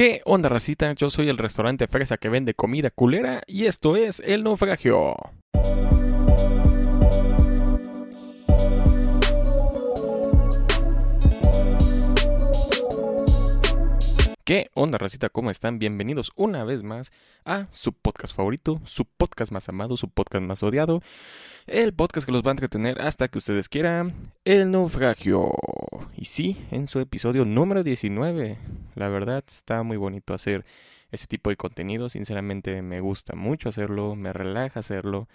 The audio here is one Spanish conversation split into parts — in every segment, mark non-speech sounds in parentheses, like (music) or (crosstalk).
¿Qué onda, racita? Yo soy el restaurante Fresa que vende comida culera y esto es El Naufragio. ¿Qué onda, racita? ¿Cómo están? Bienvenidos una vez más a su podcast favorito, su podcast más amado, su podcast más odiado, el podcast que los va a entretener hasta que ustedes quieran, El Naufragio. Y sí, en su episodio número 19. La verdad está muy bonito hacer este tipo de contenido, sinceramente me gusta mucho hacerlo, me relaja hacerlo.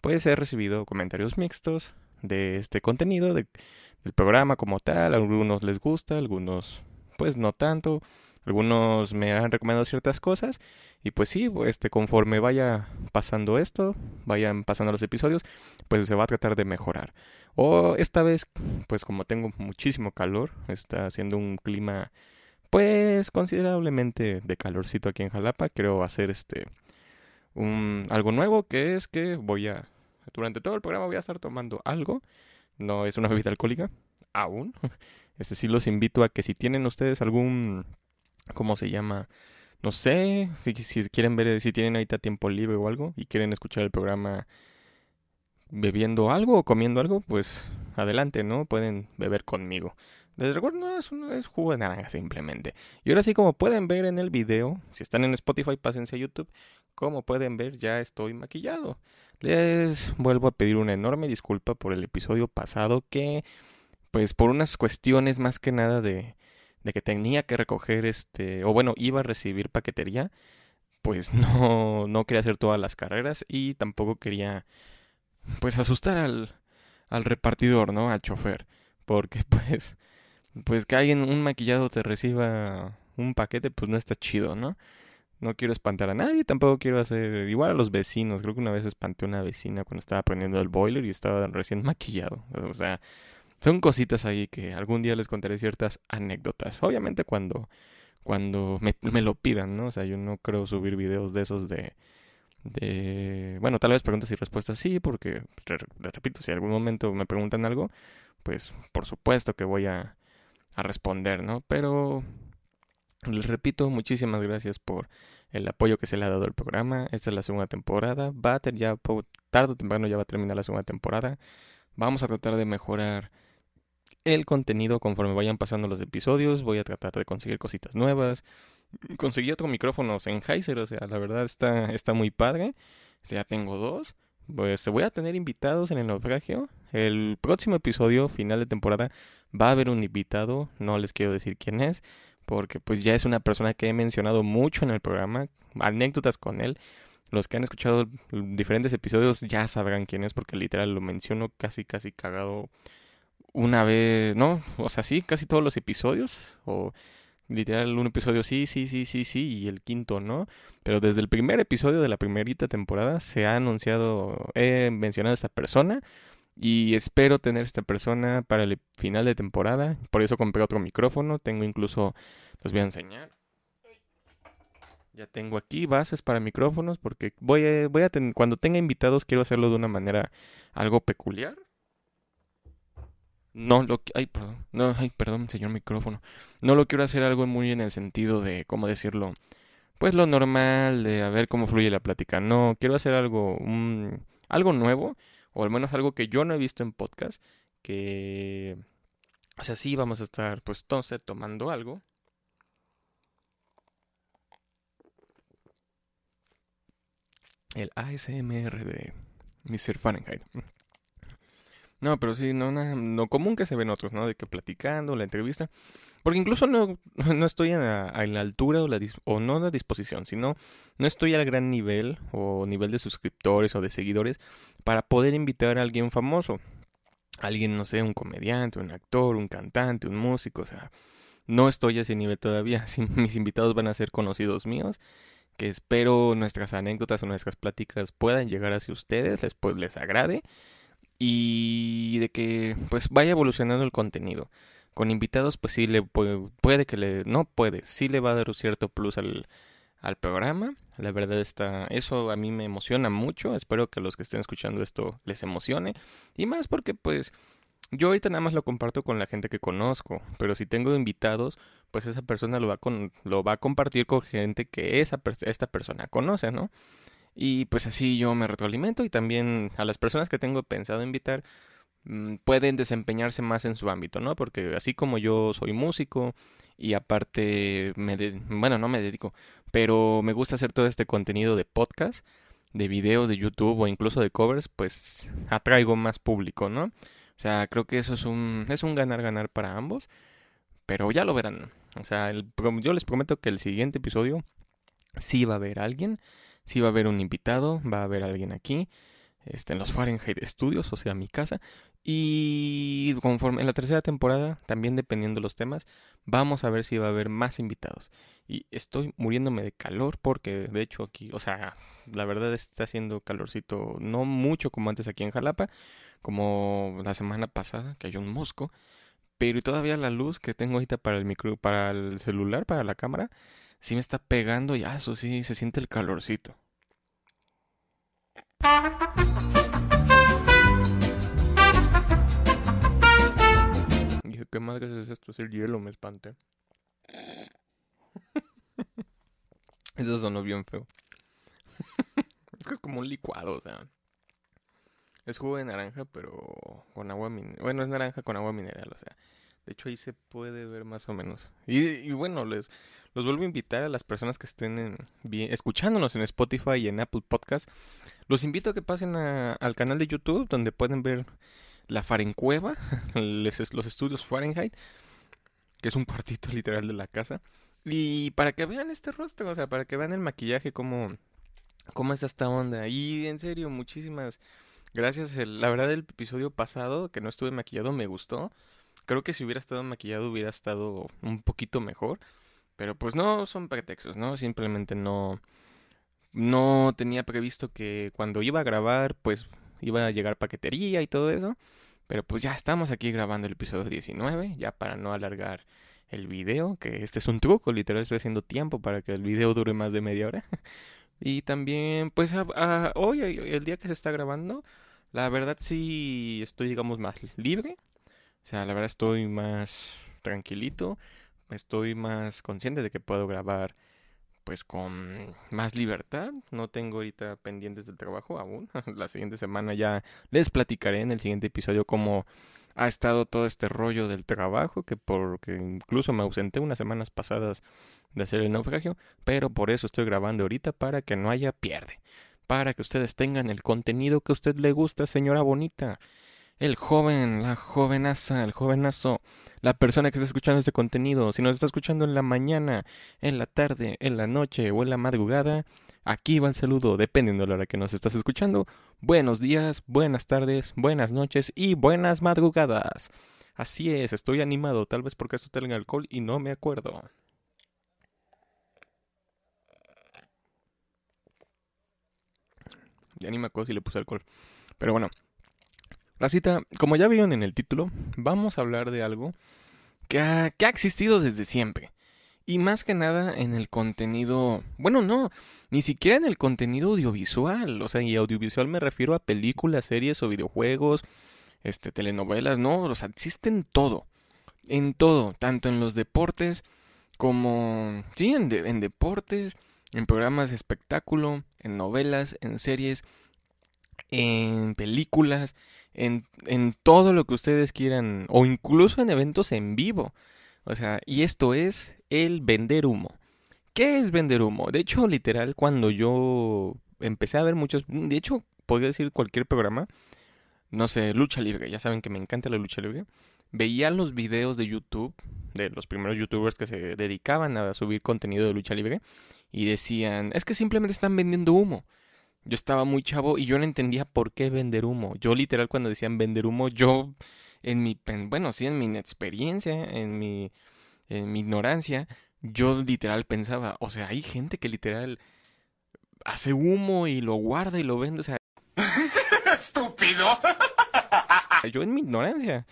Puede ser recibido comentarios mixtos de este contenido, del programa como tal, algunos les gusta, algunos pues no tanto. Algunos me han recomendado ciertas cosas y pues sí, este, conforme vaya pasando esto, vayan pasando los episodios, pues se va a tratar de mejorar. O esta vez, pues como tengo muchísimo calor, está haciendo un clima pues considerablemente de calorcito aquí en Jalapa, quiero hacer este un algo nuevo que es que voy a durante todo el programa voy a estar tomando algo, no es una bebida alcohólica aún. (laughs) Este sí los invito a que si tienen ustedes algún ¿cómo se llama? No sé, si, si quieren ver, si tienen ahorita tiempo libre o algo y quieren escuchar el programa bebiendo algo o comiendo algo, pues adelante, ¿no? Pueden beber conmigo. Les recuerdo, no, es, es jugo de naranja simplemente. Y ahora sí, como pueden ver en el video, si están en Spotify, pásense a YouTube. Como pueden ver, ya estoy maquillado. Les vuelvo a pedir una enorme disculpa por el episodio pasado que, pues por unas cuestiones más que nada de, de que tenía que recoger este, o bueno, iba a recibir paquetería, pues (laughs) no, no quería hacer todas las carreras y tampoco quería, pues asustar al, al repartidor, ¿no? Al chofer, porque (laughs) pues, pues que alguien, un maquillado te reciba un paquete, pues no está chido, ¿no? No quiero espantar a nadie, tampoco quiero hacer igual a los vecinos. Creo que una vez espanté a una vecina cuando estaba prendiendo el boiler y estaba recién maquillado. O sea, son cositas ahí que algún día les contaré ciertas anécdotas. Obviamente cuando, cuando me, me lo pidan, ¿no? O sea, yo no creo subir videos de esos de... de bueno, tal vez preguntas y respuestas sí, porque, les repito, si en algún momento me preguntan algo, pues por supuesto que voy a, a responder, ¿no? Pero les repito, muchísimas gracias por el apoyo que se le ha dado al programa. Esta es la segunda temporada. Va a ter, ya tarde o temprano ya va a terminar la segunda temporada. Vamos a tratar de mejorar el contenido conforme vayan pasando los episodios. Voy a tratar de conseguir cositas nuevas. Conseguí otro micrófono Sennheiser, o sea, la verdad está, está muy padre. O sea, tengo dos. Pues voy a tener invitados en el naufragio. El próximo episodio, final de temporada, va a haber un invitado. No les quiero decir quién es, porque pues ya es una persona que he mencionado mucho en el programa. Anécdotas con él. Los que han escuchado diferentes episodios ya sabrán quién es, porque literal lo menciono casi, casi cagado una vez, ¿no? O sea, sí, casi todos los episodios, o literal un episodio sí, sí, sí, sí, sí, y el quinto no. Pero desde el primer episodio de la primerita temporada se ha anunciado, he mencionado a esta persona. Y espero tener esta persona para el final de temporada. Por eso compré otro micrófono. Tengo incluso, los voy a enseñar. Ya tengo aquí bases para micrófonos porque voy a, voy a cuando tenga invitados quiero hacerlo de una manera algo peculiar. No lo ay, perdón. No, ay, perdón, señor micrófono. No lo quiero hacer algo muy en el sentido de cómo decirlo, pues lo normal de a ver cómo fluye la plática. No, quiero hacer algo un, algo nuevo o al menos algo que yo no he visto en podcast que o sea, sí vamos a estar pues entonces tomando algo. El ASMR de Mr. Fahrenheit. No, pero sí, no, no, común que se ven otros, ¿no? De que platicando, la entrevista. Porque incluso no, (laughs) no estoy en la, altura o, la, o no la disposición, sino no estoy al gran nivel o nivel de suscriptores o de seguidores para poder invitar a alguien famoso. Alguien, no sé, un comediante, un actor, un cantante, un músico, o sea, no estoy a ese nivel todavía. (laughs) mis invitados van a ser conocidos míos, que espero nuestras anécdotas o nuestras pláticas puedan llegar hacia ustedes, les, pues, les agrade y de que pues vaya evolucionando el contenido. Con invitados pues sí le puede, puede que le no puede, sí le va a dar un cierto plus al, al programa. La verdad está eso a mí me emociona mucho, espero que a los que estén escuchando esto les emocione y más porque pues yo ahorita nada más lo comparto con la gente que conozco, pero si tengo invitados, pues esa persona lo va, con, lo va a compartir con gente que esa, esta persona conoce, ¿no? Y pues así yo me retroalimento y también a las personas que tengo pensado invitar mm, pueden desempeñarse más en su ámbito, ¿no? Porque así como yo soy músico y aparte me bueno, no me dedico, pero me gusta hacer todo este contenido de podcast, de videos de YouTube o incluso de covers, pues atraigo más público, ¿no? O sea, creo que eso es un es un ganar ganar para ambos, pero ya lo verán. O sea, yo les prometo que el siguiente episodio sí va a haber alguien sí va a haber un invitado, va a haber alguien aquí, este, en los Fahrenheit Studios, o sea, mi casa. Y conforme en la tercera temporada, también dependiendo de los temas, vamos a ver si va a haber más invitados. Y estoy muriéndome de calor porque, de hecho, aquí, o sea, la verdad está haciendo calorcito, no mucho como antes aquí en Jalapa, como la semana pasada, que hay un mosco. Pero todavía la luz que tengo ahorita para el micro, para el celular, para la cámara, sí me está pegando y ah, eso sí, se siente el calorcito. Dije, ¿qué madre es esto? Es el hielo, me espanté. (laughs) Eso sonó bien feo. (laughs) es que es como un licuado, o sea. Es jugo de naranja, pero con agua mineral. Bueno, es naranja con agua mineral, o sea. De hecho, ahí se puede ver más o menos. Y, bueno, les los vuelvo a invitar a las personas que estén escuchándonos en Spotify y en Apple Podcast. Los invito a que pasen al canal de YouTube donde pueden ver la Farencueva, (laughs) los estudios Fahrenheit, que es un cuartito literal de la casa. Y para que vean este rostro, o sea, para que vean el maquillaje, cómo, cómo es esta onda. Y en serio, muchísimas gracias. la verdad, el episodio pasado, que no estuve maquillado, me gustó. Creo que si hubiera estado maquillado hubiera estado un poquito mejor. Pero pues no son pretextos, ¿no? Simplemente no. No tenía previsto que cuando iba a grabar, pues iba a llegar paquetería y todo eso. Pero pues ya estamos aquí grabando el episodio 19, ya para no alargar el video, que este es un truco, literal estoy haciendo tiempo para que el video dure más de media hora. (laughs) y también, pues hoy, el día que se está grabando, la verdad sí estoy, digamos, más libre. O sea, la verdad estoy más tranquilito, estoy más consciente de que puedo grabar pues con más libertad. No tengo ahorita pendientes del trabajo aún. (laughs) La siguiente semana ya les platicaré en el siguiente episodio cómo ha estado todo este rollo del trabajo, que porque incluso me ausenté unas semanas pasadas de hacer el naufragio, pero por eso estoy grabando ahorita para que no haya pierde, para que ustedes tengan el contenido que a usted le gusta, señora bonita el joven, la jovenaza, el jovenazo, la persona que está escuchando este contenido, si nos está escuchando en la mañana, en la tarde, en la noche o en la madrugada, aquí va el saludo, dependiendo de la hora que nos estás escuchando. Buenos días, buenas tardes, buenas noches y buenas madrugadas. Así es, estoy animado, tal vez porque esto tenga alcohol y no me acuerdo. Ya ni me acuerdo si le puse alcohol. Pero bueno, Racita, como ya vieron en el título, vamos a hablar de algo que ha, existido desde siempre. Y más que nada en el contenido, bueno, no, ni siquiera en el contenido audiovisual. O sea, y audiovisual me refiero a películas, series o videojuegos, este, telenovelas, no, o sea, existen todo. En todo, tanto en los deportes como, sí, en, en deportes, en programas de espectáculo, en novelas, en series, en películas, en, en todo lo que ustedes quieran, o incluso en eventos en vivo. O sea, y esto es el vender humo. ¿Qué es vender humo? De hecho, literal, cuando yo empecé a ver muchos, de hecho, podría decir cualquier programa, no sé, lucha libre, ya saben que me encanta la lucha libre, veía los videos de YouTube, de los primeros youtubers que se dedicaban a subir contenido de lucha libre, y decían, es que simplemente están vendiendo humo. Yo estaba muy chavo y yo no entendía por qué vender humo. Yo literal cuando decían vender humo, yo en mi, bueno, sí, en mi inexperiencia, en mi, en mi ignorancia, yo literal pensaba, o sea, hay gente que literal hace humo y lo guarda y lo vende, o sea... (laughs) Estúpido. (laughs) yo en mi ignorancia.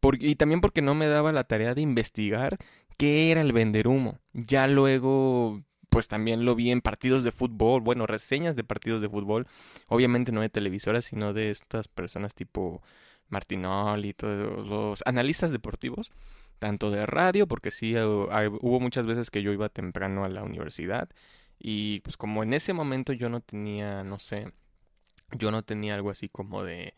Porque, y también porque no me daba la tarea de investigar qué era el vender humo. Ya luego pues también lo vi en partidos de fútbol, bueno, reseñas de partidos de fútbol, obviamente no de televisoras, sino de estas personas tipo Martinol y todos los analistas deportivos tanto de radio, porque sí eh, hubo muchas veces que yo iba temprano a la universidad y pues como en ese momento yo no tenía, no sé, yo no tenía algo así como de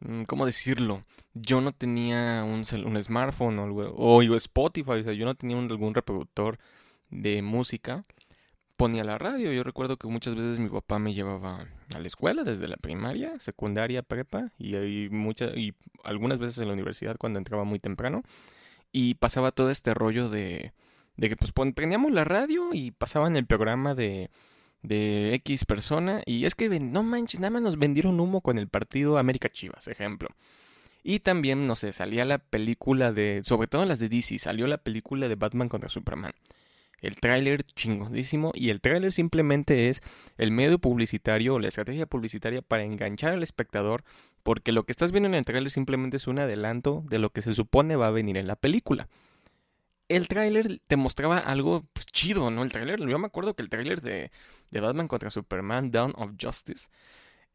Mm, ¿Cómo decirlo? Yo no tenía un, un smartphone o, o Spotify, o sea, yo no tenía algún reproductor de música. Ponía la radio. Yo recuerdo que muchas veces mi papá me llevaba a la escuela desde la primaria, secundaria, prepa y, muchas, y algunas veces en la universidad cuando entraba muy temprano. Y pasaba todo este rollo de, de que pues prendíamos la radio y pasaban el programa de de X persona y es que no manches, nada más nos vendieron humo con el partido América Chivas, ejemplo. Y también, no sé, salía la película de, sobre todo las de DC, salió la película de Batman contra Superman. El tráiler chingodísimo y el tráiler simplemente es el medio publicitario o la estrategia publicitaria para enganchar al espectador porque lo que estás viendo en el tráiler simplemente es un adelanto de lo que se supone va a venir en la película el tráiler te mostraba algo pues, chido, ¿no? El tráiler, yo me acuerdo que el tráiler de, de Batman contra Superman, Dawn of Justice,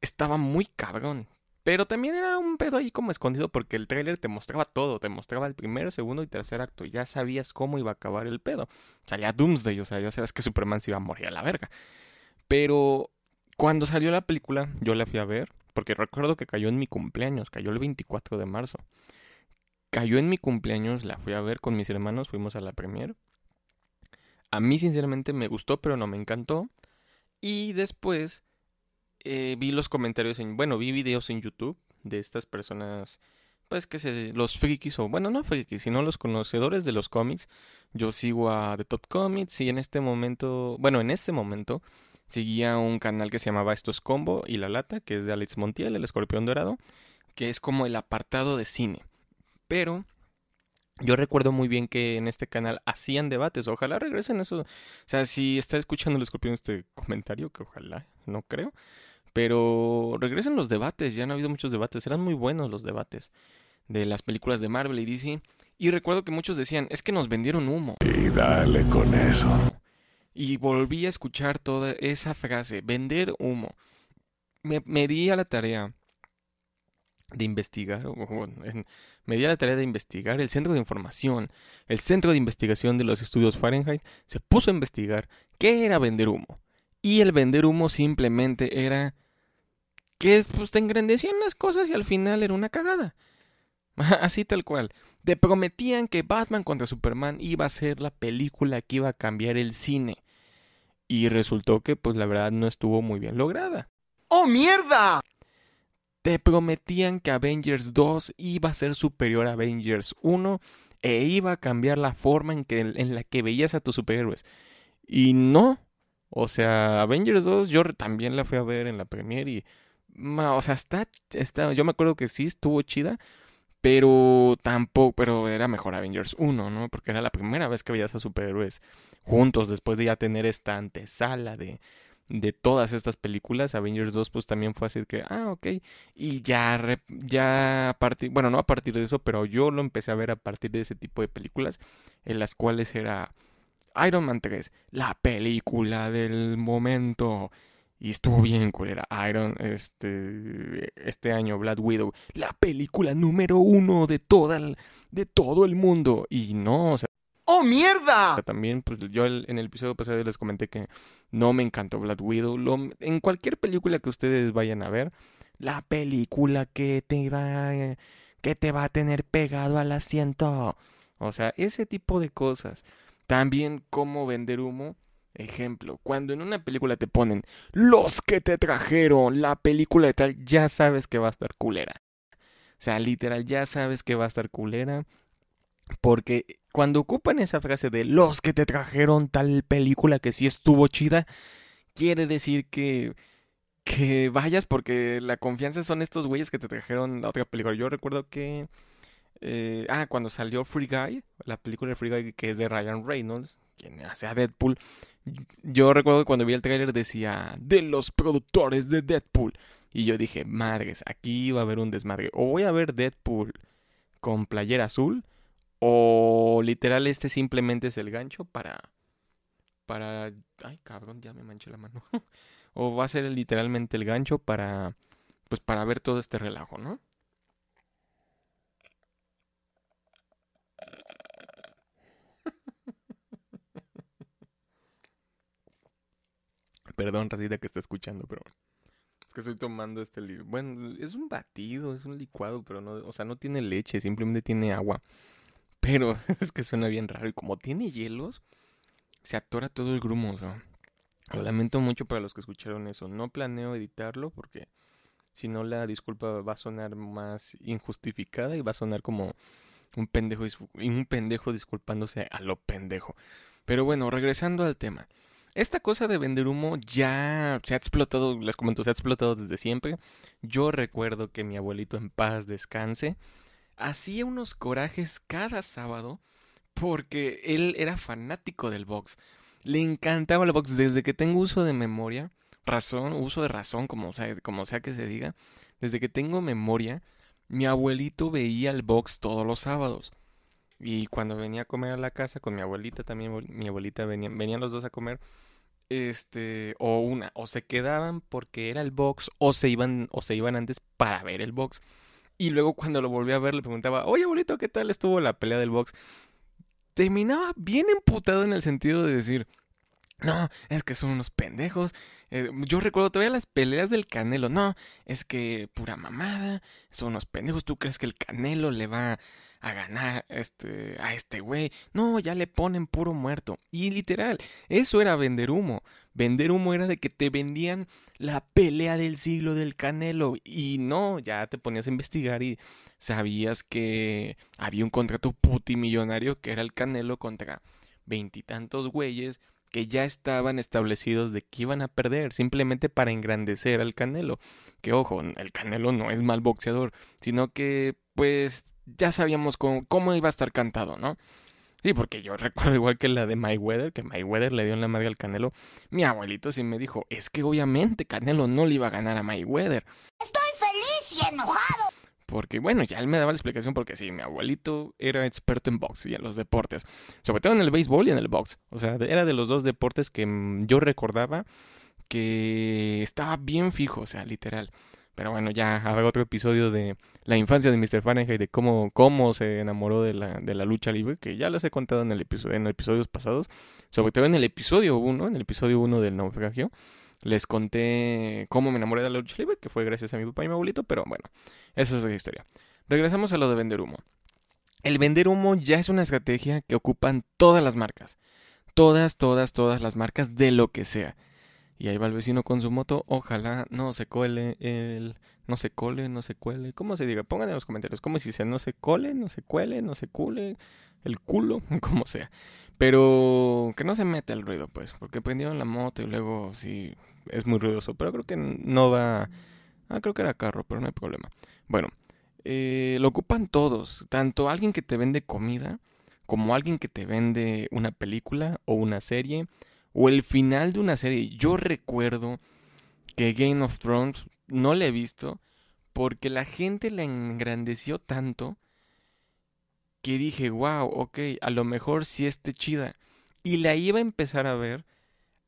estaba muy cabrón. Pero también era un pedo ahí como escondido porque el tráiler te mostraba todo, te mostraba el primer, segundo y tercer acto. Ya sabías cómo iba a acabar el pedo. Salía Doomsday, o sea, ya sabes que Superman se iba a morir a la verga. Pero cuando salió la película, yo la fui a ver, porque recuerdo que cayó en mi cumpleaños, cayó el 24 de marzo cayó en mi cumpleaños, la fui a ver con mis hermanos, fuimos a la premier. A mí sinceramente me gustó, pero no me encantó. Y después eh, vi los comentarios en, bueno, vi videos en YouTube de estas personas, pues que se, los frikis, o bueno, no frikis, sino los conocedores de los cómics. Yo sigo a The Top Comics y en este momento, bueno, en este momento seguía un canal que se llamaba Esto es Combo y La Lata, que es de Alex Montiel, el escorpión dorado, que es como el apartado de cine. Pero yo recuerdo muy bien que en este canal hacían debates. Ojalá regresen eso. O sea, si está escuchando el escorpión este comentario, que ojalá, no creo. Pero regresen los debates. Ya han habido muchos debates. Eran muy buenos los debates de las películas de Marvel y DC. Y recuerdo que muchos decían, es que nos vendieron humo. Y dale con eso. Y volví a escuchar toda esa frase, vender humo. Me, me di a la tarea de investigar, me di la tarea de investigar el centro de información, el centro de investigación de los estudios Fahrenheit, se puso a investigar qué era vender humo. Y el vender humo simplemente era que pues, te engrandecían las cosas y al final era una cagada. (laughs) Así tal cual. Te prometían que Batman contra Superman iba a ser la película que iba a cambiar el cine. Y resultó que pues la verdad no estuvo muy bien lograda. ¡Oh mierda! te prometían que Avengers 2 iba a ser superior a Avengers 1 e iba a cambiar la forma en, que, en la que veías a tus superhéroes. Y no. O sea, Avengers 2 yo también la fui a ver en la premiere y... o sea, está, está... Yo me acuerdo que sí estuvo chida, pero tampoco... Pero era mejor Avengers 1, ¿no? Porque era la primera vez que veías a superhéroes juntos después de ya tener esta antesala de de todas estas películas. Avengers 2 pues también fue así que, ah, ok. Y ya, ya a partir, bueno, no a partir de eso, pero yo lo empecé a ver a partir de ese tipo de películas, en las cuales era Iron Man 3, la película del momento. Y estuvo bien era Iron, este, este año, Black Widow, la película número uno de, toda de todo el mundo. Y no, o sea, ¡Oh, mierda! También, pues yo en el episodio pasado les comenté que no me encantó Black Widow. en cualquier película que ustedes vayan a ver, la película que te va, que te va a tener pegado al asiento. O sea, ese tipo de cosas. También cómo vender humo. Ejemplo, cuando en una película te ponen los que te trajeron la película de tal, ya sabes que va a estar culera. O sea, literal, ya sabes que va a estar culera. Porque cuando ocupan esa frase de los que te trajeron tal película que sí estuvo chida, quiere decir que que vayas porque la confianza son estos güeyes que te trajeron la otra película. Yo recuerdo que eh, ah, cuando salió Free Guy, la película de Free Guy que es de Ryan Reynolds, quien hace a Deadpool, yo recuerdo que cuando vi el tráiler decía de los productores de Deadpool y yo dije, madres, aquí va a haber un desmadre. O voy a ver Deadpool con playera azul o literal este simplemente es el gancho para... Para... Ay, cabrón, ya me manché la mano. (laughs) o va a ser literalmente el gancho para... Pues para ver todo este relajo, ¿no? Perdón, Racita, que está escuchando, pero es que estoy tomando este li- Bueno, es un batido, es un licuado, pero no, o sea, no tiene leche, simplemente tiene agua. Pero (laughs) es que suena bien raro y como tiene hielos, se atora todo el grumo, o sea. Lo lamento mucho para los que escucharon eso. No planeo editarlo porque si no la disculpa va a sonar más injustificada y va a sonar como un pendejo, un pendejo disculpándose a lo pendejo. Pero bueno, regresando al tema. Esta cosa de vender humo ya se ha explotado, les comento, se ha explotado desde siempre. Yo recuerdo que mi abuelito en paz descanse hacía unos corajes cada sábado porque él era fanático del box. Le encantaba el box desde que tengo uso de memoria, razón, uso de razón, como sea, como sea que se diga. Desde que tengo memoria, mi abuelito veía el box todos los sábados. Y cuando venía a comer a la casa con mi abuelita, también mi abuelita venía, venían los dos a comer. Este, o una, o se quedaban porque era el box, o se iban, o se iban antes para ver el box. Y luego cuando lo volví a ver le preguntaba, oye abuelito, ¿qué tal estuvo la pelea del box? Terminaba bien emputado en el sentido de decir, no, es que son unos pendejos. Eh, yo recuerdo todavía las peleas del Canelo. No, es que pura mamada. Son unos pendejos. ¿Tú crees que el Canelo le va a ganar este, a este güey? No, ya le ponen puro muerto. Y literal, eso era vender humo. Vender humo era de que te vendían la pelea del siglo del Canelo. Y no, ya te ponías a investigar y sabías que había un contrato putimillonario que era el Canelo contra veintitantos güeyes que ya estaban establecidos de que iban a perder simplemente para engrandecer al Canelo. Que ojo, el Canelo no es mal boxeador, sino que pues ya sabíamos cómo, cómo iba a estar cantado, ¿no? Sí, porque yo (laughs) recuerdo igual que la de Mayweather, que Mayweather le dio en la madre al Canelo. Mi abuelito sí me dijo, es que obviamente Canelo no le iba a ganar a Mayweather. Estoy feliz y enojado. Porque bueno, ya él me daba la explicación porque sí, mi abuelito era experto en box y en los deportes. Sobre todo en el béisbol y en el box. O sea, era de los dos deportes que mm, yo recordaba que estaba bien fijo, o sea, literal. Pero bueno, ya habrá otro episodio de la infancia de Mr. Fahrenheit, de cómo, cómo se enamoró de la, de la lucha libre, que ya les he contado en, el episodio, en episodios pasados. Sobre todo en el episodio 1, en el episodio 1 del naufragio. Les conté cómo me enamoré de la lucha libre, que fue gracias a mi papá y mi abuelito, pero bueno, eso es la historia. Regresamos a lo de vender humo. El vender humo ya es una estrategia que ocupan todas las marcas. Todas, todas, todas las marcas de lo que sea. Y ahí va el vecino con su moto. Ojalá no se cole el. No se cole, no se cuele. ¿Cómo se diga? Pongan en los comentarios. ¿Cómo se dice? No se cole, no se cuele, no se cule. El culo, (laughs) como sea. Pero que no se meta el ruido, pues. Porque prendieron la moto y luego sí es muy ruidoso. Pero creo que no va. Ah, creo que era carro, pero no hay problema. Bueno, eh, lo ocupan todos. Tanto alguien que te vende comida, como alguien que te vende una película o una serie o el final de una serie. Yo recuerdo que Game of Thrones no la he visto porque la gente la engrandeció tanto que dije, wow, ok, a lo mejor sí esté chida. Y la iba a empezar a ver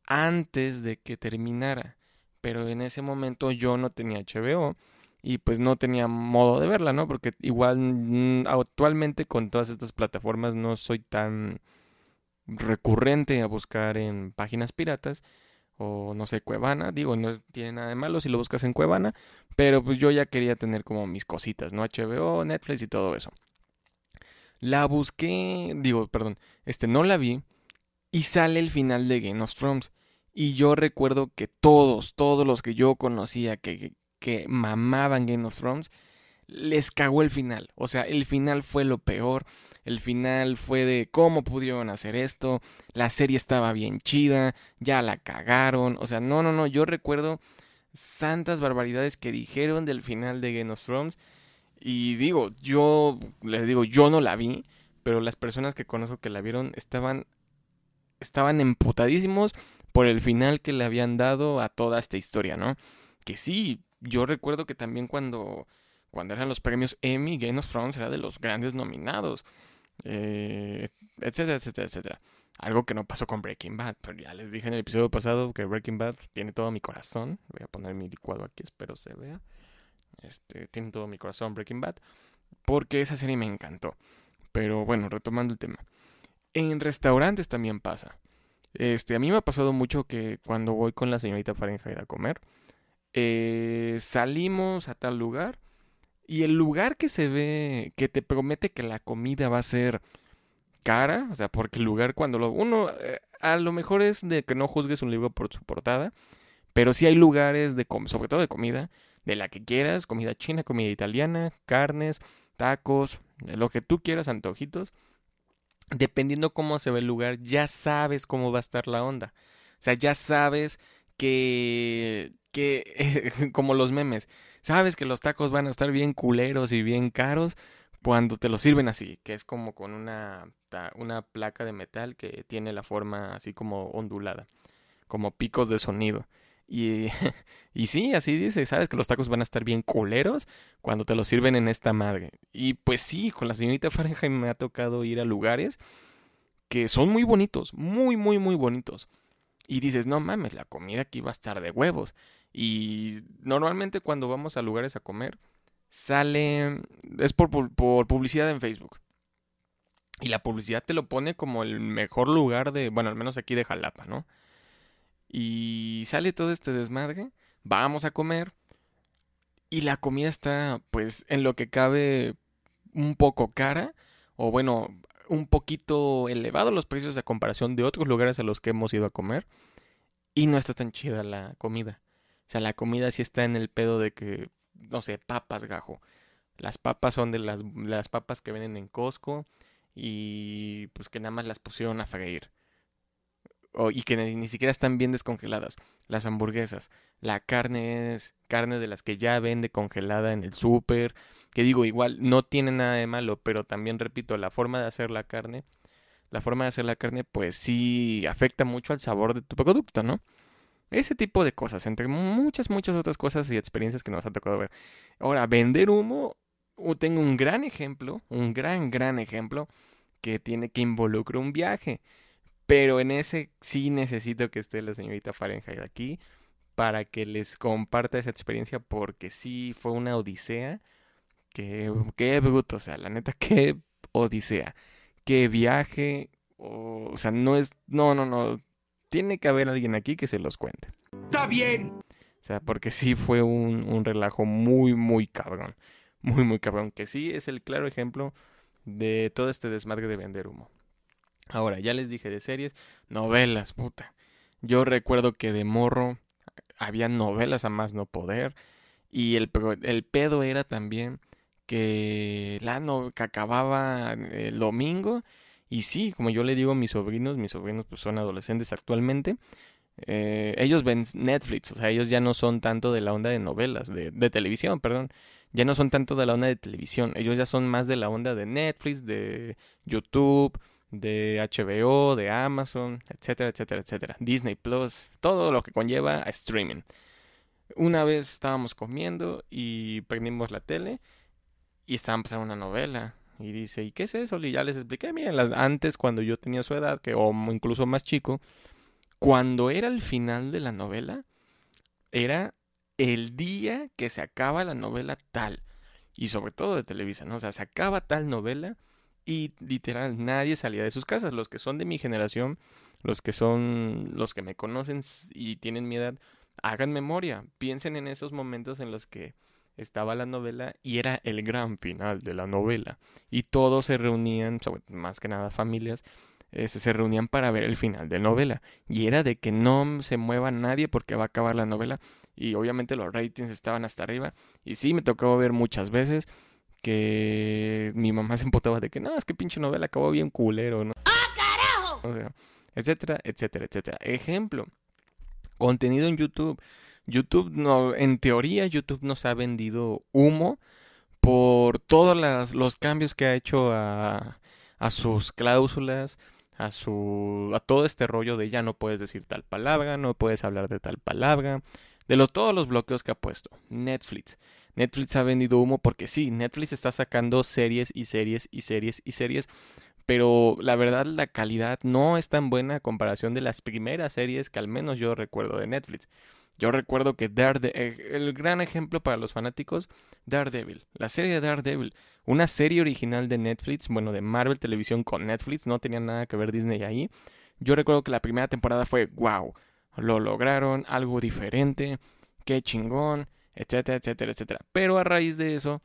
antes de que terminara. Pero en ese momento yo no tenía HBO y pues no tenía modo de verla, ¿no? Porque igual mm, actualmente con todas estas plataformas no soy tan recurrente a buscar en páginas piratas o no sé, Cuevana, digo, no tiene nada de malo si lo buscas en Cuevana, pero pues yo ya quería tener como mis cositas, ¿no? HBO, Netflix y todo eso. La busqué, digo, perdón, este no la vi y sale el final de Game of Thrones y yo recuerdo que todos, todos los que yo conocía que, que, que mamaban Game of Thrones les cagó el final, o sea, el final fue lo peor. El final fue de cómo pudieron hacer esto, la serie estaba bien chida, ya la cagaron, o sea, no, no, no, yo recuerdo santas barbaridades que dijeron del final de Game of Thrones y digo, yo les digo, yo no la vi, pero las personas que conozco que la vieron estaban estaban emputadísimos por el final que le habían dado a toda esta historia, ¿no? Que sí, yo recuerdo que también cuando cuando eran los premios Emmy, Game of Thrones era de los grandes nominados eh, etcétera, etcétera, etcétera. Algo que no pasó con Breaking Bad, pero ya les dije en el episodio pasado que Breaking Bad tiene todo mi corazón. Voy a poner mi licuado aquí, espero se vea. Este, tiene todo mi corazón Breaking Bad, porque esa serie me encantó. Pero bueno, retomando el tema. En restaurantes también pasa. Este, a mí me ha pasado mucho que cuando voy con la señorita Fahrenheit a comer, eh, salimos a tal lugar y el lugar que se ve, que te promete que la comida va a ser cara, o sea, porque el lugar cuando lo, uno, eh, a lo mejor es de que no juzgues un libro por su portada, pero sí hay lugares de, sobre todo de comida, de la que quieras, comida china, comida italiana, carnes, tacos, lo que tú quieras, antojitos. Dependiendo cómo se ve el lugar, ya sabes cómo va a estar la onda. O sea, ya sabes que, que (laughs) como los memes, sabes que los tacos van a estar bien culeros y bien caros cuando te los sirven así, que es como con una, una placa de metal que tiene la forma así como ondulada, como picos de sonido. Y, (laughs) y sí, así dice, sabes que los tacos van a estar bien culeros cuando te los sirven en esta madre. Y pues sí, con la señorita Fahrenheit me ha tocado ir a lugares que son muy bonitos, muy, muy, muy bonitos. Y dices, no mames, la comida aquí va a estar de huevos. Y normalmente cuando vamos a lugares a comer, sale, es por, por, publicidad en Facebook. Y la publicidad te lo pone como el mejor lugar de, bueno, al menos aquí de Jalapa, ¿no? Y sale todo este desmadre, vamos a comer y la comida está pues en lo que cabe un poco cara o bueno, un poquito elevado los precios a comparación de otros lugares a los que hemos ido a comer y no está tan chida la comida. O sea, la comida sí está en el pedo de que, no sé, papas gajo. Las papas son de las, las papas que venden en Costco y pues que nada más las pusieron a freír y que ni, siquiera están bien descongeladas. Las hamburguesas, la carne es carne de las que ya vende congelada en el súper, que digo, igual no tiene nada de malo, pero también repito, la forma de hacer la carne, la forma de hacer la carne, pues sí afecta mucho al sabor de tu producto, ¿no? Ese tipo de cosas, entre muchas, muchas otras cosas y experiencias que nos ha tocado ver. Ahora, vender humo, tengo un gran ejemplo, un gran, gran ejemplo que tiene que involucrar un viaje. Pero en ese sí necesito que esté la señorita Fahrenheit aquí para que les comparta esa experiencia porque sí fue una odisea. Qué, qué bruto, o sea, la neta, (laughs) qué odisea. Qué viaje. O, sea, no es. No, no, no. Tiene que haber alguien aquí que se los cuente. Está bien. O sea, porque sí fue un, un relajo muy, muy cabrón. Muy, muy cabrón. Que sí es el claro ejemplo de todo este desmadre de vender humo. Ahora, ya les dije de series, novelas, puta. Yo recuerdo que de morro había novelas a más no poder. Y el, el pedo era también que la no, que acababa el domingo. Y sí, como yo le digo a mis sobrinos, mis sobrinos pues son adolescentes actualmente. Eh, ellos ven Netflix, o sea, ellos ya no son tanto de la onda de novelas, de, de televisión, perdón. Ya no son tanto de la onda de televisión, ellos ya son más de la onda de Netflix, de YouTube, de HBO, de Amazon, etcétera, etcétera, etcétera. Disney Plus, todo lo que conlleva a streaming. Una vez estábamos comiendo y prendimos la tele y estaban pasando una novela. Y dice, ¿y qué es eso? Y ya les expliqué, miren, las, antes cuando yo tenía su edad, que, o incluso más chico, cuando era el final de la novela, era el día que se acaba la novela tal. Y sobre todo de Televisa, ¿no? O sea, se acaba tal novela y literal nadie salía de sus casas. Los que son de mi generación, los que son los que me conocen y tienen mi edad, hagan memoria, piensen en esos momentos en los que estaba la novela y era el gran final de la novela y todos se reunían, más que nada familias, este, se reunían para ver el final de la novela y era de que no se mueva nadie porque va a acabar la novela y obviamente los ratings estaban hasta arriba y sí me tocó ver muchas veces que mi mamá (laughs) se empotaba de que no, es que pinche novela acabó bien culero, ¿no? ¡Ah, carajo! O sea, etcétera, etcétera, etcétera. Ejemplo, contenido en YouTube. YouTube no, en teoría YouTube nos ha vendido humo por todos los cambios que ha hecho a, sus cláusulas, a su a todo este rollo de ya no puedes decir tal palabra, no puedes hablar de tal palabra, de los, todos los bloqueos que ha puesto. Netflix. Netflix ha vendido humo porque sí, Netflix está sacando series y series y series y series, pero la verdad la calidad no es tan buena a comparación de las primeras series que al menos yo recuerdo de Netflix. Yo recuerdo que Daredevil, eh, el gran ejemplo para los fanáticos, Daredevil, la serie de Daredevil, una serie original de Netflix, bueno, de Marvel Televisión con Netflix, no tenía nada que ver Disney ahí. Yo recuerdo que la primera temporada fue wow, lo lograron, algo diferente, qué chingón, etcétera, etcétera, etcétera. Pero a raíz de eso,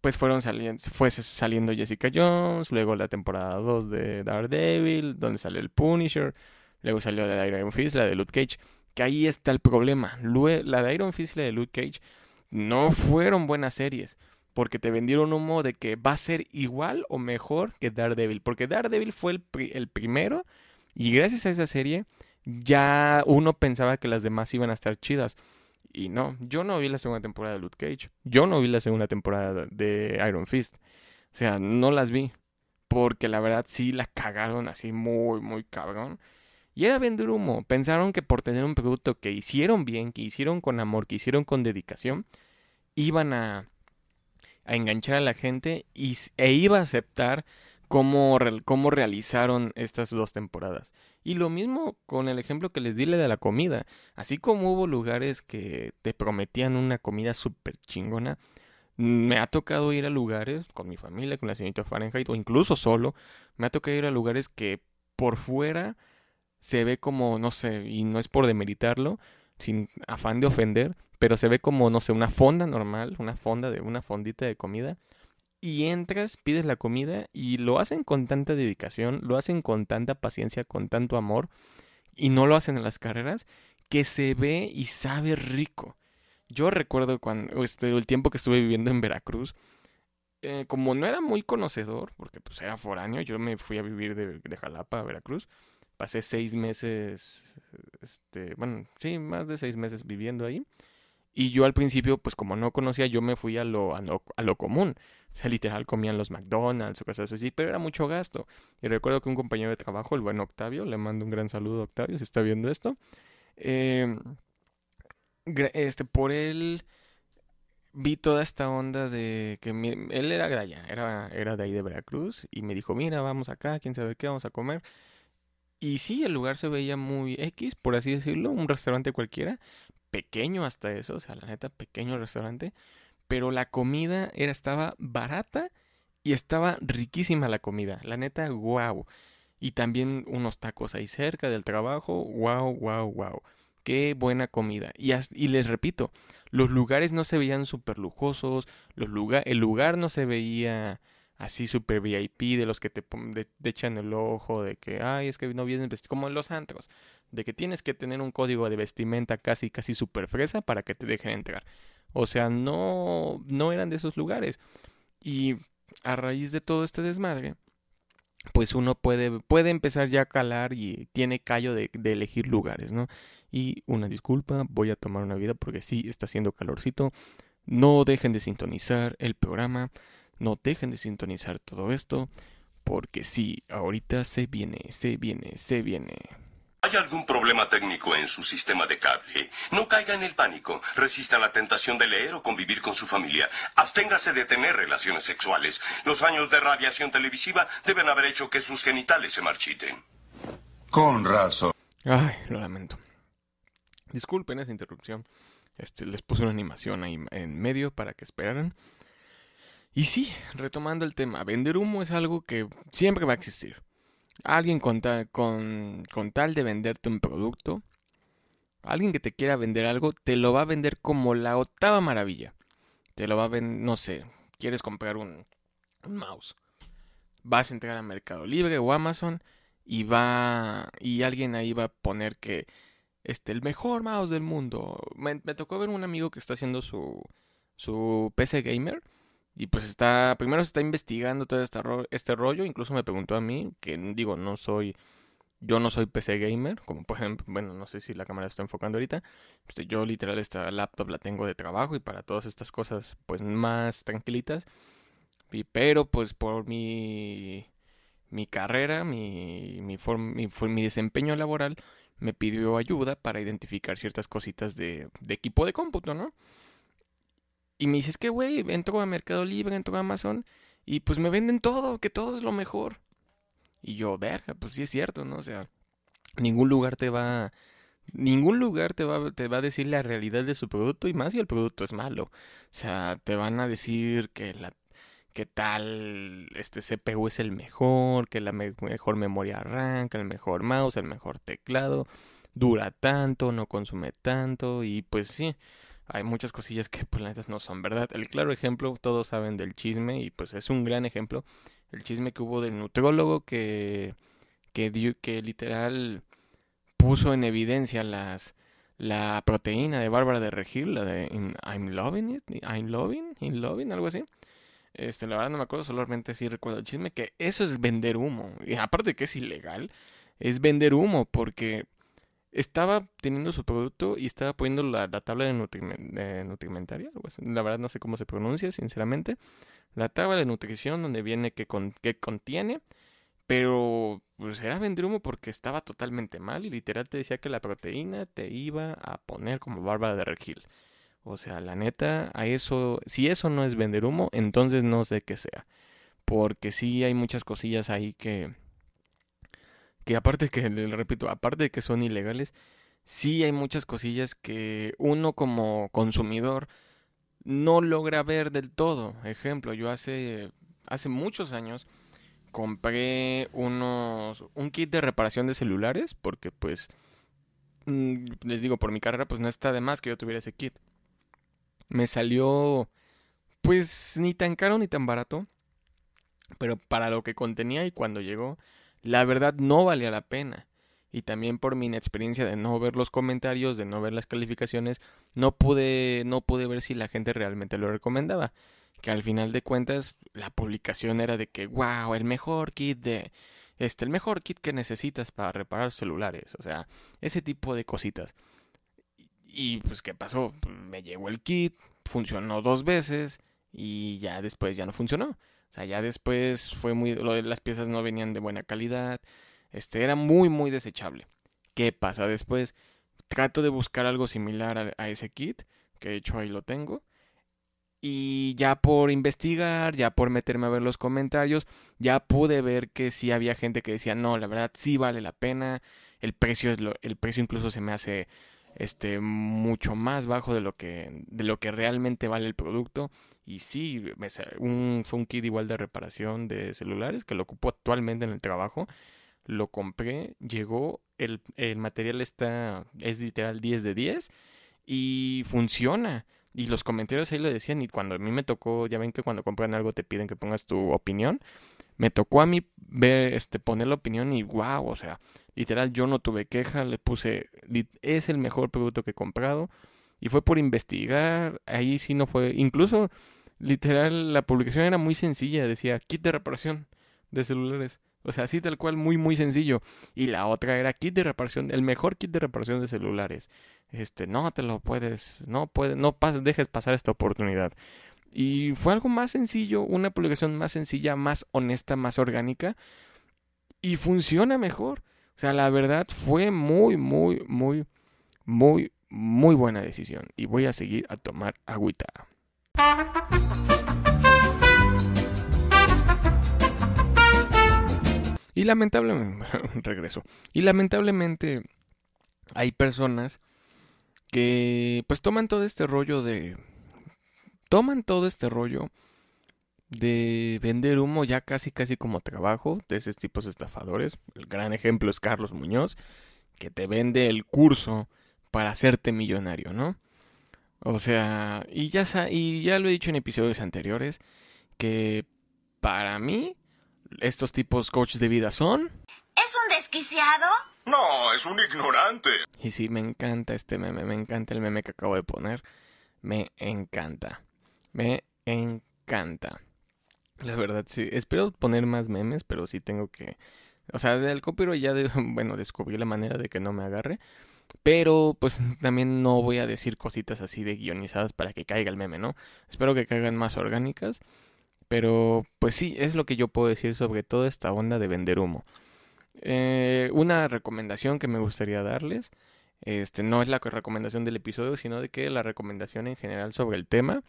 pues fueron saliendo, fue saliendo Jessica Jones, luego la temporada 2 de Daredevil, donde salió el Punisher, luego salió la de Iron Fist, la de Luke Cage, que ahí está el problema. La de Iron Fist y la de Luke Cage no fueron buenas series, porque te vendieron humo de que va a ser igual o mejor que Daredevil, porque Daredevil fue el, el primero y gracias a esa serie ya uno pensaba que las demás iban a estar chidas. Y no, yo no vi la segunda temporada de Luke Cage. Yo no vi la segunda temporada de Iron Fist. O sea, no las vi. Porque la verdad sí la cagaron así muy, muy cabrón. Y era vender humo. Pensaron que por tener un producto que hicieron bien, que hicieron con amor, que hicieron con dedicación, iban a, a enganchar a la gente y, e iba a aceptar cómo, cómo realizaron estas dos temporadas. Y lo mismo con el ejemplo que les di de la comida. Así como hubo lugares que te prometían una comida súper chingona, me ha tocado ir a lugares con mi familia, con la señorita Fahrenheit, o incluso solo, me ha tocado ir a lugares que por fuera se ve como, no sé, y no es por demeritarlo, sin afán de ofender, pero se ve como, no sé, una fonda normal, una fonda de una fondita de comida, y entras, pides la comida y lo hacen con tanta dedicación, lo hacen con tanta paciencia, con tanto amor y no lo hacen en las carreras que se ve y sabe rico. Yo recuerdo cuando este, el tiempo que estuve viviendo en Veracruz, eh, como no era muy conocedor, porque pues era foráneo, yo me fui a vivir de, de Jalapa a Veracruz, pasé seis meses, este, bueno, sí, más de seis meses viviendo ahí. Y yo al principio, pues como no conocía, yo me fui a lo, a lo, común. O sea, literal comían los McDonald's o cosas así, pero era mucho gasto. Y recuerdo que un compañero de trabajo, el buen Octavio, le mando un gran saludo a Octavio si está viendo esto. Eh, este, por él vi toda esta onda de que él era de era, era de ahí de Veracruz, y me dijo, mira, vamos acá, quién sabe qué, vamos a comer. Y sí, el lugar se veía muy X, por así decirlo, un restaurante cualquiera, pequeño hasta eso, o sea, la neta, pequeño restaurante, pero la comida era, estaba barata y estaba riquísima la comida, la neta, wow. Y también unos tacos ahí cerca del trabajo, wow, wow, wow. Qué buena comida. Y, les repito, los lugares no se veían súper lujosos, los lugar, el lugar no se veía así super VIP de los que te, echan el ojo, de que, ay, es que no vienes vestido, como en los antros, de que tienes que tener un código de vestimenta casi, casi super fresa para que te dejen entrar. O sea, no, no eran de esos lugares. Y a raíz de todo este desmadre, pues uno puede, puede empezar ya a calar y tiene callo de, de, elegir lugares, ¿no? Y una disculpa, voy a tomar una vida porque sí, está haciendo calorcito. No dejen de sintonizar el programa. No dejen de sintonizar todo esto, porque sí, ahorita se viene, se viene, se viene. ¿Hay algún problema técnico en su sistema de cable? No caiga en el pánico. Resista la tentación de leer o convivir con su familia. Absténgase de tener relaciones sexuales. Los años de radiación televisiva deben haber hecho que sus genitales se marchiten. Con razón. Ay, lo lamento. Disculpen esa interrupción. Este, les puse una animación ahí en medio para que esperaran. Y sí, retomando el tema, vender humo es algo que siempre va a existir. Alguien con tal, de venderte un producto, alguien que te quiera vender algo, te lo va a vender como la octava maravilla. Te lo va a vender, no sé, quieres comprar un, un mouse. Vas a entrar a Mercado Libre o Amazon y va y alguien ahí va a poner que este el mejor mouse del mundo. Me, me tocó ver un amigo que está haciendo su su PC gamer y pues está, primero se está investigando todo este, este rollo, incluso me preguntó a mí, que digo, no soy, yo no soy PC gamer, como ejemplo, bueno, no sé si la cámara está enfocando ahorita, pues yo literal esta laptop la tengo de trabajo y para todas estas cosas pues más tranquilitas, y, pero pues por mi, mi carrera, mi, mi, mi, mi desempeño laboral, me pidió ayuda para identificar ciertas cositas de, de equipo de cómputo, ¿no? Y me dices que, güey, entro a Mercado Libre, entro a Amazon y pues me venden todo, que todo es lo mejor. Y yo, verga, pues sí es cierto, ¿no? O sea, ningún lugar te va... Ningún lugar te va, te va a decir la realidad de su producto y más si el producto es malo. O sea, te van a decir que la que tal este CPU es el mejor, que la me- mejor memoria arranca, el mejor mouse, el mejor teclado, dura tanto, no consume tanto y pues sí, hay muchas cosillas que pues la neta no son verdad. El claro ejemplo, todos saben del chisme y pues es un gran ejemplo, el chisme que hubo del nutriólogo que que literal puso en evidencia las la proteína de Bárbara de Regil, la de I'm loving it, I'm loving, in loving, algo así. Este, la verdad no me acuerdo, solamente sí recuerdo el chisme que eso es vender humo. Y aparte que es ilegal, es vender humo porque estaba teniendo su producto y estaba poniendo la, la tabla de, nutrimen- de nutrimentaria. La verdad no sé cómo se pronuncia, sinceramente. La tabla de nutrición donde viene que, con, contiene, pero pues era vender humo porque estaba totalmente mal y literal te decía que la proteína te iba a poner como Bárbara de Regil. O sea, la neta, a eso, si eso no es vender humo, entonces no sé qué sea. Porque sí hay muchas cosillas ahí que, que aparte que, le repito, aparte de que son ilegales, sí hay muchas cosillas que uno como consumidor no logra ver del todo. Ejemplo, yo hace, hace muchos años compré unos, un kit de reparación de celulares porque pues, mm, les digo, por mi carrera pues no está de más que yo tuviera ese kit. Me salió pues ni tan caro ni tan barato, pero para lo que contenía y cuando llegó, la verdad no valía la pena. Y también por mi inexperiencia de no ver los comentarios, de no ver las calificaciones, no pude, no pude ver si la gente realmente lo recomendaba. Que al final de cuentas, la publicación era de que, wow, el mejor kit de, este, el mejor kit que necesitas para reparar celulares. O sea, ese tipo de cositas. Y pues, ¿qué pasó? Pues, Me llegó el kit, funcionó dos veces y ya después ya no funcionó. O sea, ya después fue muy, lo las piezas no venían de buena calidad. Este era muy, muy desechable. ¿Qué pasa después? Trato de buscar algo similar a, a ese kit, que de hecho ahí lo tengo. Y ya por investigar, ya por meterme a ver los comentarios, ya pude ver que sí había gente que decía, no, la verdad sí vale la pena. El precio es lo, el precio incluso se me hace este mucho más bajo de lo que de lo que realmente vale el producto y sí un, fue un kit igual de reparación de celulares que lo ocupo actualmente en el trabajo lo compré llegó el, el material está es literal 10 de 10 y funciona y los comentarios ahí lo decían y cuando a mí me tocó ya ven que cuando compran algo te piden que pongas tu opinión me tocó a mí ver este poner la opinión y wow o sea Literal, yo no tuve queja, le puse, es el mejor producto que he comprado. Y fue por investigar, ahí sí no fue, incluso, literal, la publicación era muy sencilla, decía, kit de reparación de celulares. O sea, así tal cual, muy, muy sencillo. Y la otra era kit de reparación, el mejor kit de reparación de celulares. Este, no te lo puedes, no puedes, no pas- dejes pasar esta oportunidad. Y fue algo más sencillo, una publicación más sencilla, más honesta, más orgánica. Y funciona mejor. O sea, la verdad fue muy, muy, muy, muy, muy buena decisión. Y voy a seguir a tomar agüita. Y lamentablemente, (laughs) regreso. Y lamentablemente hay personas que pues toman todo este rollo de... Toman todo este rollo de vender humo ya casi casi como trabajo de esos tipos de estafadores. El gran ejemplo es Carlos Muñoz, que te vende el curso para hacerte millonario, ¿no? O sea, y ya, sa- y ya lo he dicho en episodios anteriores, que para mí estos tipos coaches de vida son... ¿Es un desquiciado? No, es un ignorante. Y sí, me encanta este meme, me encanta el meme que acabo de poner. Me encanta. Me encanta. La verdad, sí. Espero poner más memes, pero sí tengo que... O sea, el copyright ya, de- (laughs) bueno, descubrí la manera de que no me agarre. Pero, pues, (laughs) también no voy a decir cositas así de guionizadas para que caiga el meme, ¿no? Espero que caigan más orgánicas. Pero, pues sí, es lo que yo puedo decir sobre toda esta onda de vender humo. Eh, una recomendación que me gustaría darles, este, no es la recomendación del episodio, sino de que la recomendación en general sobre el tema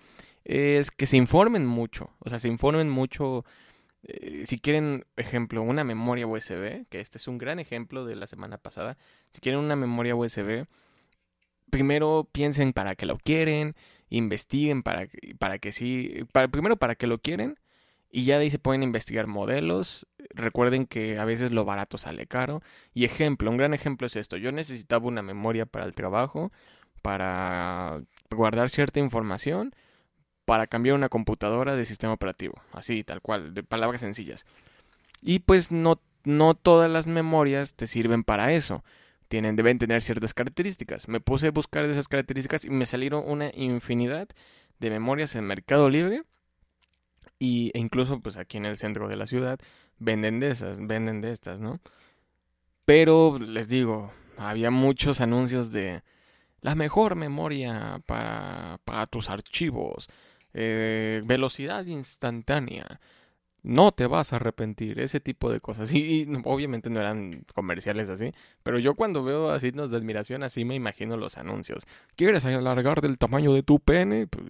es que se informen mucho, o sea, se informen mucho. Eh, si quieren, ejemplo, una memoria USB, que este es un gran ejemplo de la semana pasada, si quieren una memoria USB, primero piensen para qué lo quieren, investiguen para, para que sí, para, primero para qué lo quieren Y ya de ahí se pueden investigar modelos. Recuerden que a veces lo barato sale caro. Y ejemplo, un gran ejemplo es esto. Yo necesitaba una memoria para el trabajo, para guardar cierta información, para cambiar una computadora de sistema operativo. Así, tal cual, de palabras sencillas. Y pues no, no todas las memorias te sirven para eso. Tienen, deben tener ciertas características. Me puse a buscar esas características y me salieron una infinidad de memorias en Mercado Libre y, e incluso pues aquí en el centro de la ciudad venden de esas, venden de estas, ¿no? Pero les digo, había muchos anuncios de la mejor memoria para tus archivos, eh, velocidad instantánea, no te vas a arrepentir, ese tipo de cosas. Y, obviamente no eran comerciales así, pero yo cuando veo así signos de admiración así me imagino los anuncios. ¿Quieres alargar del tamaño de tu pene? Pues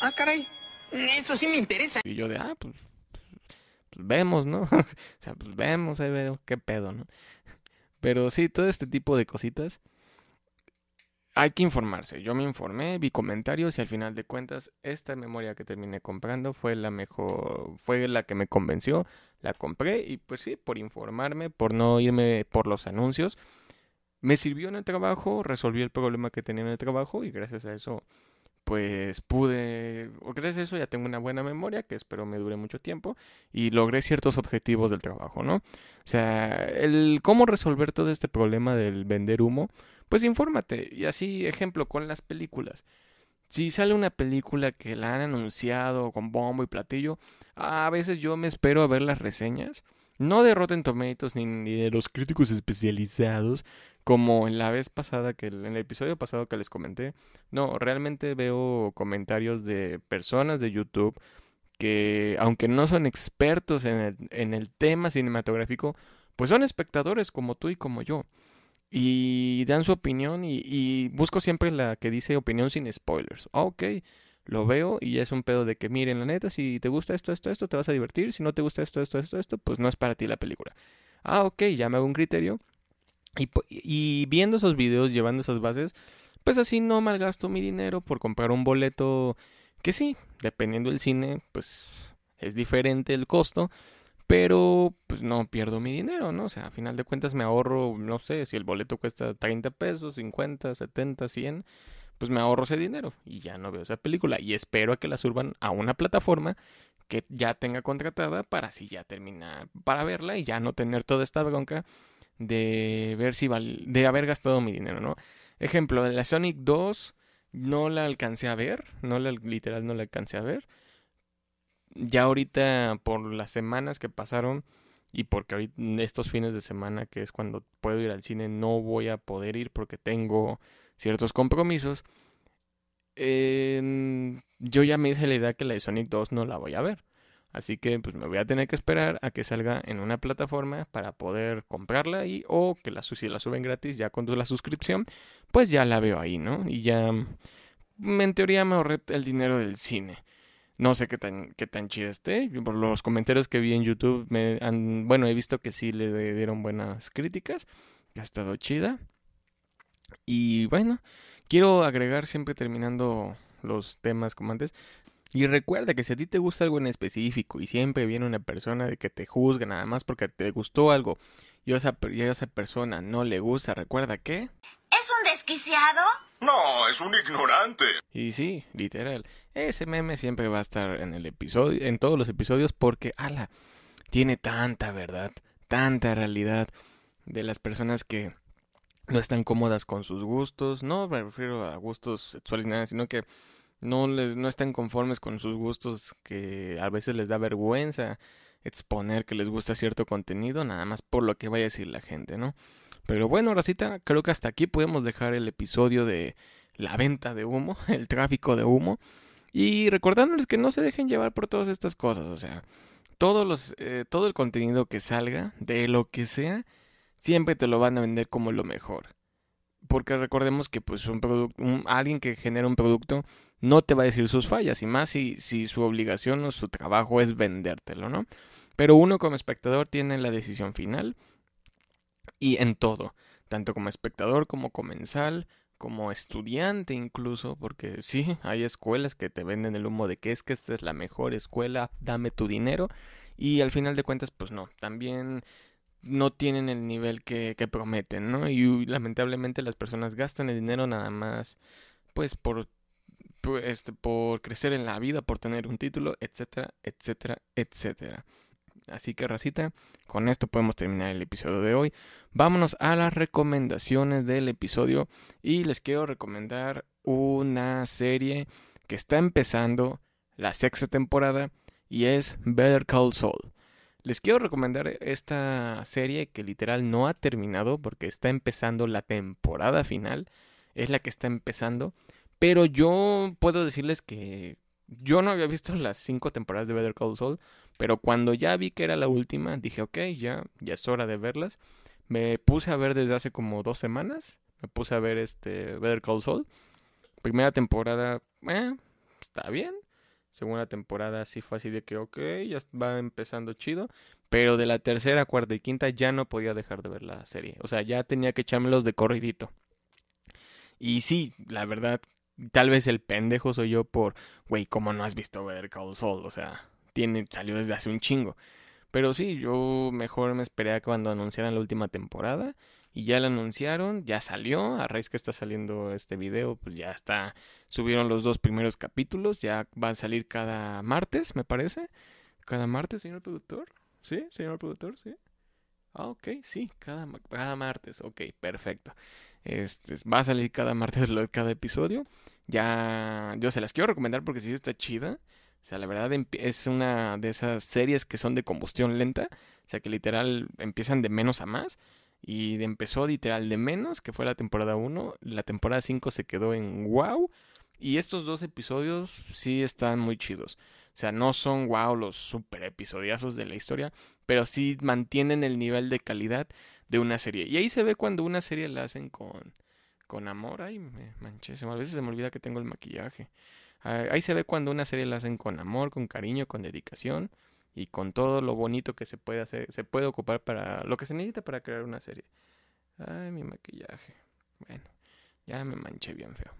ah, caray. Eso sí me interesa. Y yo de, ah, pues, pues vemos, ¿no? (laughs) o sea, pues vemos, ahí veo qué pedo, ¿no? Pero sí, todo este tipo de cositas. Hay que informarse. Yo me informé, vi comentarios y al final de cuentas esta memoria que terminé comprando fue la mejor, fue la que me convenció, la compré y pues sí, por informarme, por no irme por los anuncios, me sirvió en el trabajo, resolví el problema que tenía en el trabajo y gracias a eso pues pude, gracias a eso ya tengo una buena memoria que espero me dure mucho tiempo y logré ciertos objetivos del trabajo, ¿no? O sea, el cómo resolver todo este problema del vender humo, pues infórmate. Y así, ejemplo, con las películas. Si sale una película que la han anunciado con bombo y platillo, a veces yo me espero a ver las reseñas no de Rotten Tomatoes ni, de los críticos especializados, como en la vez pasada, que en el episodio pasado que les comenté. No, realmente veo comentarios de personas de YouTube que, aunque no son expertos en el, en el tema cinematográfico, pues son espectadores como tú y como yo. Y dan su opinión y, busco siempre la que dice opinión sin spoilers. Ah, ok lo veo y ya es un pedo de que, miren, la neta, si te gusta esto, esto, esto, te vas a divertir. Si no te gusta esto, esto, esto, esto, pues no es para ti la película. Ah, ok, ya me hago un criterio. Y, viendo esos videos, llevando esas bases, pues así no malgasto mi dinero por comprar un boleto que sí, dependiendo del cine, pues es diferente el costo, pero pues no pierdo mi dinero, ¿no? O sea, a final de cuentas me ahorro, no sé, si el boleto cuesta 30 pesos, 50, 70, 100 pues me ahorro ese dinero y ya no veo esa película. Y espero a que la suban a una plataforma que ya tenga contratada para así ya terminar para verla y ya no tener toda esta bronca de ver si val de haber gastado mi dinero, ¿no? Ejemplo, la Sonic 2 no la alcancé a ver, no la literal no la alcancé a ver. Ya ahorita por las semanas que pasaron y porque ahorita estos fines de semana que es cuando puedo ir al cine no voy a poder ir porque tengo ciertos compromisos, yo ya me hice la idea que la de Sonic 2 no la voy a ver. Así que pues me voy a tener que esperar a que salga en una plataforma para poder comprarla y o que la, si la suben gratis ya con la suscripción, pues ya la veo ahí, ¿no? Y ya mm, en teoría me ahorré el dinero del cine. No sé qué tan, qué tan chida esté. Por los comentarios que vi en YouTube, me han, bueno, he visto que sí le dieron buenas críticas. Ha estado chida. Y bueno, quiero agregar siempre terminando los temas como antes. Y recuerda que si a ti te gusta algo en específico y siempre viene una persona de que te juzga nada más porque te gustó algo y a esa, y a esa persona no le gusta, recuerda que... ¿Es un desquiciado? No, es un ignorante. Y sí, literal. Ese meme siempre va a estar en el episodio, en todos los episodios porque, ala, tiene tanta verdad, tanta realidad de las personas que no están cómodas con sus gustos, no me refiero a gustos sexuales ni nada, sino que no, les, no están conformes con sus gustos, que a veces les da vergüenza exponer que les gusta cierto contenido, nada más por lo que vaya a decir la gente, ¿no? Pero bueno, Racita, creo que hasta aquí podemos dejar el episodio de la venta de humo, (laughs) el tráfico de humo, y recordándoles que no se dejen llevar por todas estas cosas, o sea, todos los, eh, todo el contenido que salga, de lo que sea, siempre te lo van a vender como lo mejor. Porque recordemos que pues un producto, alguien que genera un producto no te va a decir sus fallas, y más si, si su obligación o su trabajo es vendértelo, ¿no? Pero uno como espectador tiene la decisión final y en todo, tanto como espectador como comensal, como estudiante incluso, porque sí, hay escuelas que te venden el humo de que es que esta es la mejor escuela, dame tu dinero, y al final de cuentas, pues no, también no tienen el nivel que, que prometen, ¿no? Y lamentablemente las personas gastan el dinero nada más, pues por, por, este, por crecer en la vida, por tener un título, etcétera, etcétera, etcétera. Así que, racita, con esto podemos terminar el episodio de hoy. Vámonos a las recomendaciones del episodio. Y les quiero recomendar una serie que está empezando la sexta temporada y es Better Call Saul. Les quiero recomendar esta serie que literal no ha terminado porque está empezando la temporada final. Es la que está empezando. Pero yo puedo decirles que yo no había visto las cinco temporadas de Better Call Saul, pero cuando ya vi que era la última, dije, ok, ya, ya es hora de verlas. Me puse a ver desde hace como dos semanas. Me puse a ver este Better Call Saul. Primera temporada, eh, está bien. Segunda temporada sí fue así de que, ok, ya va empezando chido. Pero de la tercera, cuarta y quinta ya no podía dejar de ver la serie. O sea, ya tenía que echármelos de corridito. Y sí, la verdad, tal vez el pendejo soy yo por, güey, ¿cómo no has visto Better Call Saul? O sea, tiene, salió desde hace un chingo. Pero sí, yo mejor me esperé a cuando anunciaran la última temporada. Y ya la anunciaron, ya salió. A raíz que está saliendo este video, pues ya está. Subieron los dos primeros capítulos. Ya van a salir cada martes, me parece. Cada martes, señor productor. ¿Sí? Señor productor, sí. Ah, ok, sí, cada, cada martes. Ok, perfecto. Este, va a salir cada martes cada episodio. Ya, yo se las quiero recomendar porque sí está chida. O sea, la verdad es una de esas series que son de combustión lenta. O sea, que literal empiezan de menos a más. Y empezó literal de menos, que fue la temporada 1. La temporada 5 se quedó en wow. Y estos dos episodios sí están muy chidos. Sea, no son wow los super episodiazos de la historia, pero sí mantienen el nivel de calidad de una serie. Y ahí se ve cuando una serie la hacen con, con amor. Ay, me manché. A veces se me olvida que tengo el maquillaje. Ahí se ve cuando una serie la hacen con amor, con cariño, con dedicación y con todo lo bonito que se puede hacer, se puede ocupar para lo que se necesita para crear una serie. Ay, mi maquillaje. Bueno, ya me manché bien feo.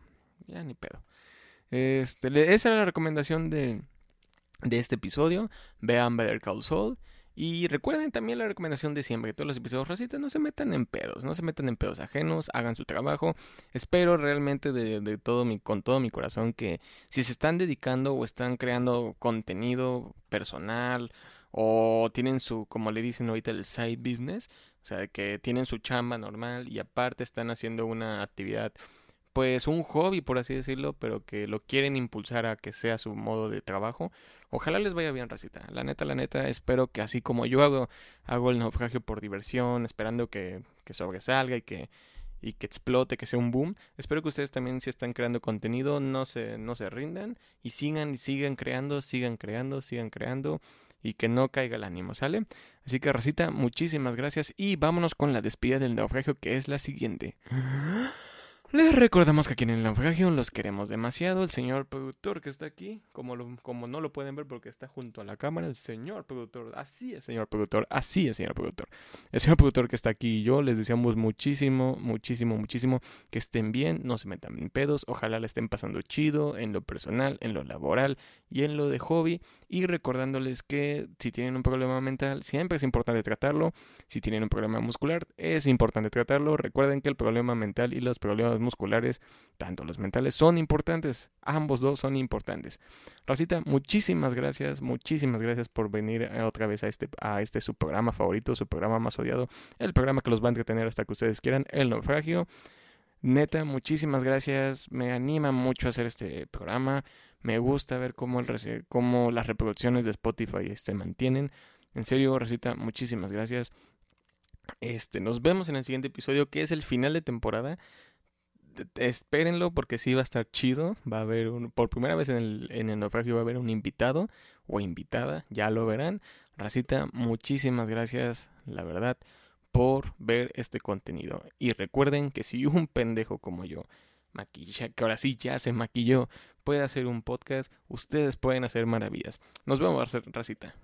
Ya ni pedo. Este, esa era la recomendación de, de este episodio. Vean Better Call Saul. Y recuerden también la recomendación de siempre, que todos los episodios racistas no se metan en pedos, no se metan en pedos ajenos, hagan su trabajo. Espero realmente de, todo mi, con todo mi corazón que si se están dedicando o están creando contenido personal o tienen su, como le dicen ahorita, el side business, o sea, que tienen su chamba normal y aparte están haciendo una actividad pues un hobby por así decirlo, pero que lo quieren impulsar a que sea su modo de trabajo. Ojalá les vaya bien, racita. La neta, la neta, espero que así como yo hago, hago el naufragio por diversión, esperando que, que sobresalga y que, y que explote, que sea un boom. Espero que ustedes también si están creando contenido, no se, no se rindan y sigan sigan creando, sigan creando, sigan creando y que no caiga el ánimo, ¿sale? Así que, racita, muchísimas gracias y vámonos con la despedida del naufragio que es la siguiente. Les recordamos que aquí en el naufragio los queremos demasiado. El señor productor que está aquí, como, como no lo pueden ver porque está junto a la cámara, el señor productor, así es, señor productor, así es, señor productor. El señor productor que está aquí y yo les deseamos muchísimo, muchísimo, muchísimo que estén bien, no se metan en pedos, ojalá le estén pasando chido en lo personal, en lo laboral y en lo de hobby. Y recordándoles que si tienen un problema mental, siempre es importante tratarlo. Si tienen un problema muscular, es importante tratarlo. Recuerden que el problema mental y los problemas musculares, tanto los mentales, son importantes. Ambos dos son importantes. Rosita, muchísimas gracias, muchísimas gracias por venir otra vez a este, a este su programa favorito, su programa más odiado, el programa que los va a entretener hasta que ustedes quieran, El Naufragio. Neta, muchísimas gracias. Me anima mucho a hacer este programa. Me gusta ver cómo, el, las reproducciones de Spotify se mantienen. En serio, Rosita, muchísimas gracias. Este, nos vemos en el siguiente episodio, que es el final de temporada espérenlo porque sí va a estar chido. Va a haber un, por primera vez en el, en el naufragio va a haber un invitado o invitada, ya lo verán. Racita, muchísimas gracias, la verdad, por ver este contenido. Y recuerden que si un pendejo como yo, maquilla, que ahora sí ya se maquilló, puede hacer un podcast, ustedes pueden hacer maravillas. Nos vemos, Racita.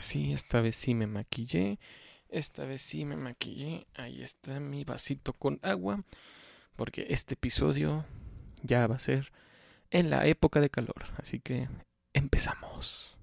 Sí, esta vez sí me maquillé. Esta vez sí me maquillé. Ahí está mi vasito con agua. Porque este episodio ya va a ser en la época de calor. Así que empezamos.